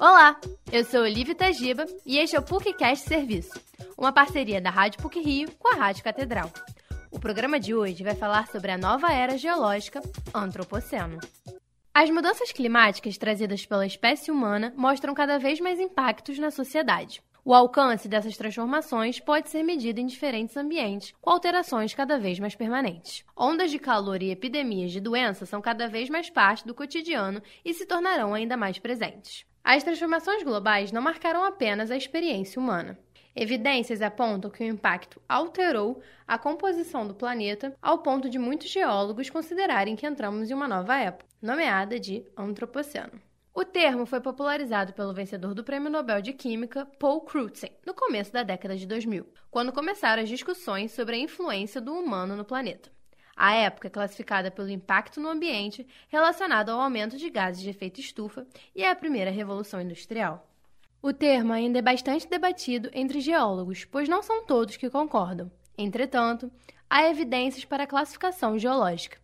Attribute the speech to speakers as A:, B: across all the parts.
A: Olá, eu sou Olivia Tajiba e este é o PUCcast Serviço, uma parceria da Rádio PUC Rio com a Rádio Catedral. O programa de hoje vai falar sobre a nova era geológica Antropoceno. As mudanças climáticas trazidas pela espécie humana mostram cada vez mais impactos na sociedade. O alcance dessas transformações pode ser medido em diferentes ambientes, com alterações cada vez mais permanentes. Ondas de calor e epidemias de doenças são cada vez mais parte do cotidiano e se tornarão ainda mais presentes. As transformações globais não marcaram apenas a experiência humana. Evidências apontam que o impacto alterou a composição do planeta ao ponto de muitos geólogos considerarem que entramos em uma nova época, nomeada de Antropoceno. O termo foi popularizado pelo vencedor do Prêmio Nobel de Química, Paul Crutzen, no começo da década de 2000, quando começaram as discussões sobre a influência do humano no planeta. A época é classificada pelo impacto no ambiente relacionado ao aumento de gases de efeito estufa e é a primeira revolução industrial. O termo ainda é bastante debatido entre geólogos, pois não são todos que concordam. Entretanto, há evidências para a classificação geológica.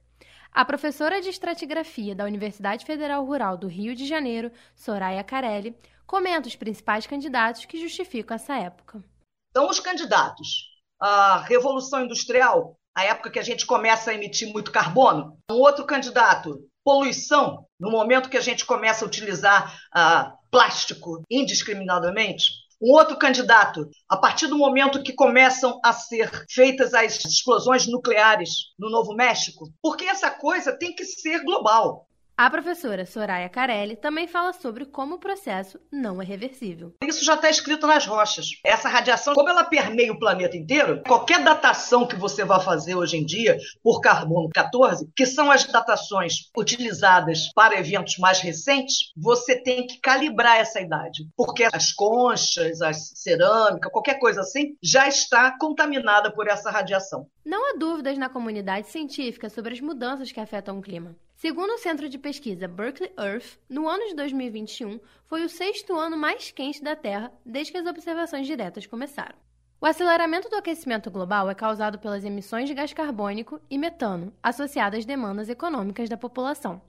A: A professora de estratigrafia da Universidade Federal Rural do Rio de Janeiro, Soraya Carelli, comenta os principais candidatos que justificam essa época.
B: Então, os candidatos. A Revolução Industrial a época que a gente começa a emitir muito carbono. Um outro candidato, poluição, no momento que a gente começa a utilizar uh, plástico indiscriminadamente. Um outro candidato, a partir do momento que começam a ser feitas as explosões nucleares no Novo México, porque essa coisa tem que ser global.
A: A professora Soraya Carelli também fala sobre como o processo não é reversível.
B: Isso já está escrito nas rochas. Essa radiação, como ela permeia o planeta inteiro, qualquer datação que você vá fazer hoje em dia por carbono 14, que são as datações utilizadas para eventos mais recentes, você tem que calibrar essa idade, porque as conchas, a cerâmica, qualquer coisa assim, já está contaminada por essa radiação.
A: Não há dúvidas na comunidade científica sobre as mudanças que afetam o clima. Segundo o Centro de Pesquisa Berkeley Earth, no ano de 2021 foi o sexto ano mais quente da Terra desde que as observações diretas começaram. O aceleramento do aquecimento global é causado pelas emissões de gás carbônico e metano, associadas às demandas econômicas da população.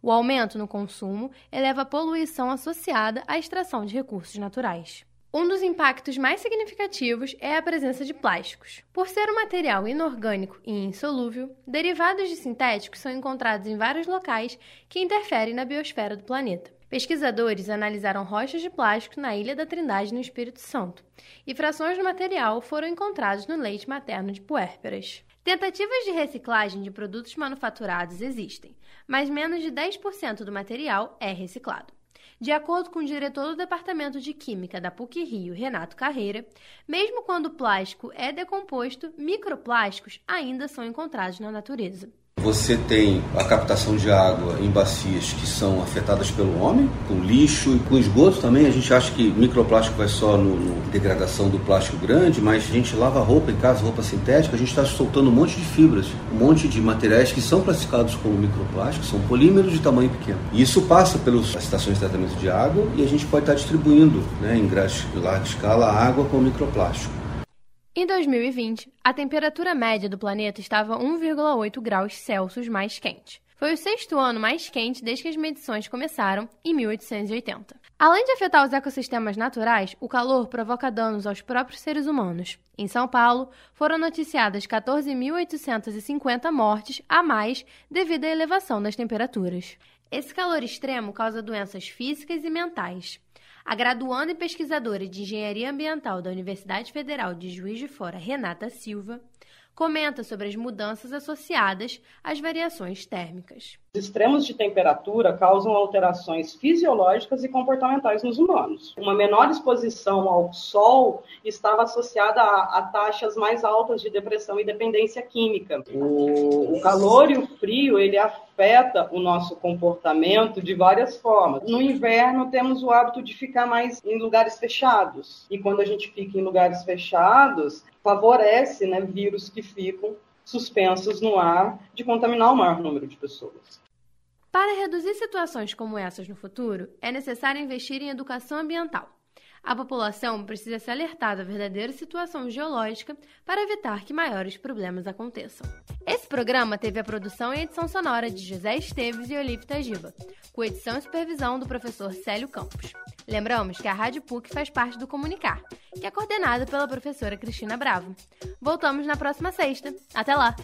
A: O aumento no consumo eleva a poluição associada à extração de recursos naturais. Um dos impactos mais significativos é a presença de plásticos. Por ser um material inorgânico e insolúvel, derivados de sintéticos são encontrados em vários locais que interferem na biosfera do planeta. Pesquisadores analisaram rochas de plástico na Ilha da Trindade, no Espírito Santo, e frações do material foram encontradas no leite materno de puérperas. Tentativas de reciclagem de produtos manufaturados existem, mas menos de 10% do material é reciclado. De acordo com o diretor do Departamento de Química da PUC Rio, Renato Carreira, mesmo quando o plástico é decomposto, microplásticos ainda são encontrados na natureza.
C: Você tem a captação de água em bacias que são afetadas pelo homem, com lixo e com esgoto também. A gente acha que microplástico vai só no, no degradação do plástico grande, mas a gente lava roupa em casa, roupa sintética, a gente está soltando um monte de fibras, um monte de materiais que são classificados como microplásticos, são polímeros de tamanho pequeno. E isso passa pelas estações de tratamento de água e a gente pode estar distribuindo né, em larga escala a água com microplástico.
A: Em 2020, a temperatura média do planeta estava 1,8 graus Celsius mais quente. Foi o sexto ano mais quente desde que as medições começaram, em 1880. Além de afetar os ecossistemas naturais, o calor provoca danos aos próprios seres humanos. Em São Paulo, foram noticiadas 14.850 mortes a mais devido à elevação das temperaturas. Esse calor extremo causa doenças físicas e mentais. A graduanda e pesquisadora de Engenharia Ambiental da Universidade Federal de Juiz de Fora, Renata Silva, comenta sobre as mudanças associadas às variações térmicas.
D: Os extremos de temperatura causam alterações fisiológicas e comportamentais nos humanos. Uma menor exposição ao sol estava associada a, a taxas mais altas de depressão e dependência química. O, o calor e o frio ele afeta o nosso comportamento de várias formas. No inverno temos o hábito de ficar mais em lugares fechados e quando a gente fica em lugares fechados favorece né, vírus que ficam suspensos no ar de contaminar o maior número de pessoas.
A: Para reduzir situações como essas no futuro, é necessário investir em educação ambiental. A população precisa se alertar da verdadeira situação geológica para evitar que maiores problemas aconteçam. Esse programa teve a produção e edição sonora de José Esteves e Olívia Tagiba, com edição e supervisão do professor Célio Campos. Lembramos que a Rádio PUC faz parte do Comunicar, que é coordenado pela professora Cristina Bravo. Voltamos na próxima sexta. Até lá!